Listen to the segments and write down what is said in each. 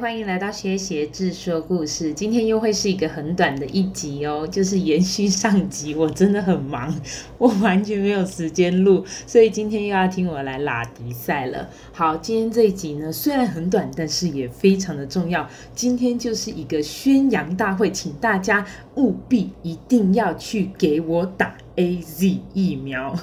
欢迎来到薛协志说故事，今天又会是一个很短的一集哦，就是延续上集。我真的很忙，我完全没有时间录，所以今天又要听我来拉迪赛了。好，今天这一集呢，虽然很短，但是也非常的重要。今天就是一个宣扬大会，请大家务必一定要去给我打。AZ 疫苗，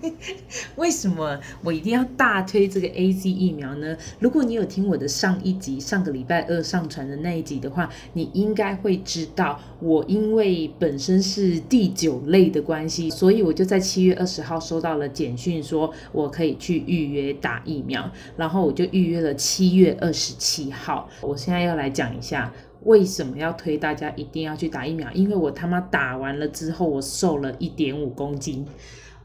为什么我一定要大推这个 AZ 疫苗呢？如果你有听我的上一集，上个礼拜二上传的那一集的话，你应该会知道，我因为本身是第九类的关系，所以我就在七月二十号收到了简讯，说我可以去预约打疫苗，然后我就预约了七月二十七号。我现在要来讲一下。为什么要推大家一定要去打疫苗？因为我他妈打完了之后，我瘦了一点五公斤。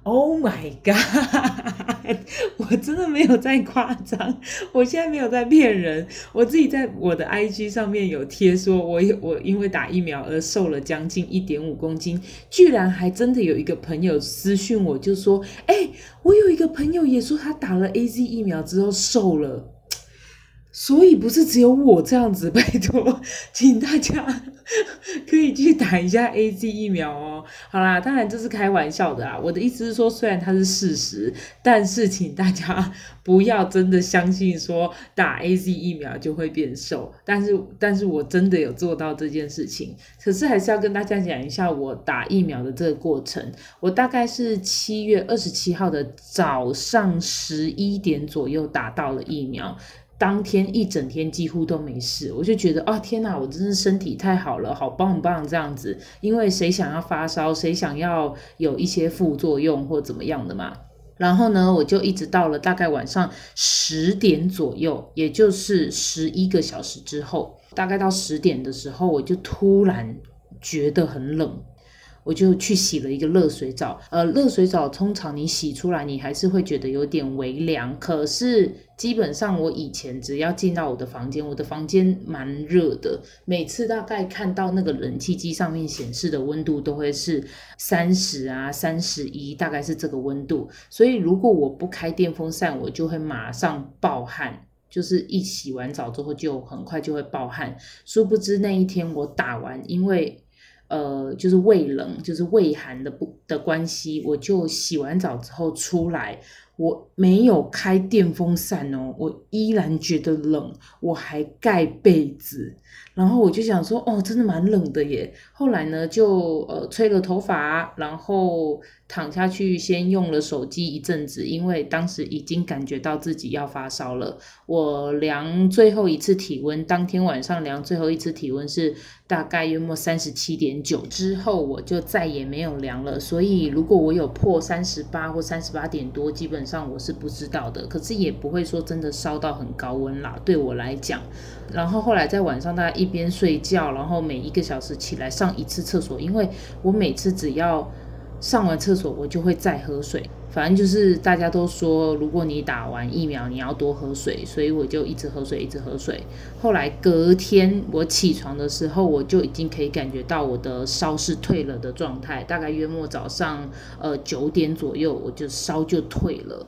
Oh my god！我真的没有在夸张，我现在没有在骗人。我自己在我的 IG 上面有贴说，我有我因为打疫苗而瘦了将近一点五公斤，居然还真的有一个朋友私讯我，就说：“哎，我有一个朋友也说他打了 AZ 疫苗之后瘦了。”所以不是只有我这样子，拜托，请大家 可以去打一下 AZ 疫苗哦。好啦，当然这是开玩笑的啦。我的意思是说，虽然它是事实，但是请大家不要真的相信说打 AZ 疫苗就会变瘦。但是，但是我真的有做到这件事情。可是还是要跟大家讲一下我打疫苗的这个过程。我大概是七月二十七号的早上十一点左右打到了疫苗。当天一整天几乎都没事，我就觉得啊、天哪，我真是身体太好了，好棒棒这样子。因为谁想要发烧，谁想要有一些副作用或怎么样的嘛？然后呢，我就一直到了大概晚上十点左右，也就是十一个小时之后，大概到十点的时候，我就突然觉得很冷。我就去洗了一个热水澡，呃，热水澡通常你洗出来，你还是会觉得有点微凉。可是基本上我以前只要进到我的房间，我的房间蛮热的，每次大概看到那个冷气机上面显示的温度都会是三十啊、三十一，大概是这个温度。所以如果我不开电风扇，我就会马上爆汗，就是一洗完澡之后就很快就会爆汗。殊不知那一天我打完，因为呃，就是胃冷，就是胃寒的不的关系，我就洗完澡之后出来，我没有开电风扇哦，我依然觉得冷，我还盖被子。然后我就想说，哦，真的蛮冷的耶。后来呢，就呃吹了头发，然后躺下去，先用了手机一阵子，因为当时已经感觉到自己要发烧了。我量最后一次体温，当天晚上量最后一次体温是大概约莫三十七点九，之后我就再也没有量了。所以如果我有破三十八或三十八点多，基本上我是不知道的。可是也不会说真的烧到很高温啦，对我来讲。然后后来在晚上大概一边睡觉，然后每一个小时起来上一次厕所，因为我每次只要上完厕所，我就会再喝水。反正就是大家都说，如果你打完疫苗，你要多喝水，所以我就一直喝水，一直喝水。后来隔天我起床的时候，我就已经可以感觉到我的烧是退了的状态，大概约莫早上呃九点左右，我就烧就退了。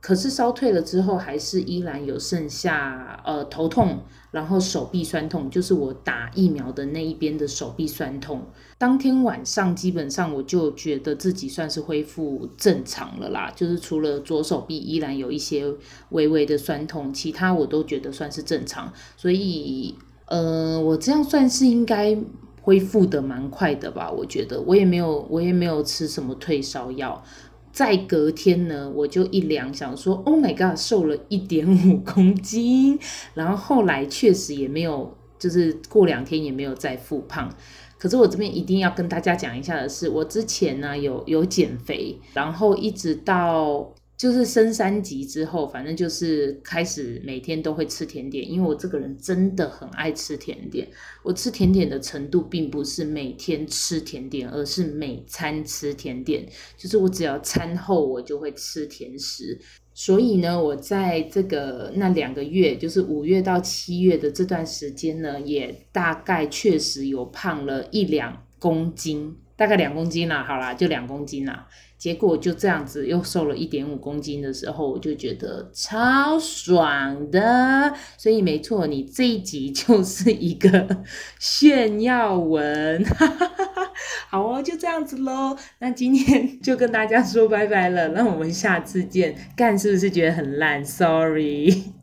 可是烧退了之后，还是依然有剩下呃头痛，然后手臂酸痛，就是我打疫苗的那一边的手臂酸痛。当天晚上基本上我就觉得自己算是恢复正常了啦，就是除了左手臂依然有一些微微的酸痛，其他我都觉得算是正常。所以呃，我这样算是应该恢复得蛮快的吧？我觉得我也没有我也没有吃什么退烧药。再隔天呢，我就一量，想说，Oh my god，瘦了一点五公斤。然后后来确实也没有，就是过两天也没有再复胖。可是我这边一定要跟大家讲一下的是，我之前呢有有减肥，然后一直到。就是升三级之后，反正就是开始每天都会吃甜点，因为我这个人真的很爱吃甜点。我吃甜点的程度并不是每天吃甜点，而是每餐吃甜点。就是我只要餐后我就会吃甜食。所以呢，我在这个那两个月，就是五月到七月的这段时间呢，也大概确实有胖了一两。公斤，大概两公斤啦，好啦，就两公斤啦。结果就这样子又瘦了一点五公斤的时候，我就觉得超爽的。所以没错，你这一集就是一个炫耀文，好哦，就这样子喽。那今天就跟大家说拜拜了，那我们下次见。干是不是觉得很烂？Sorry。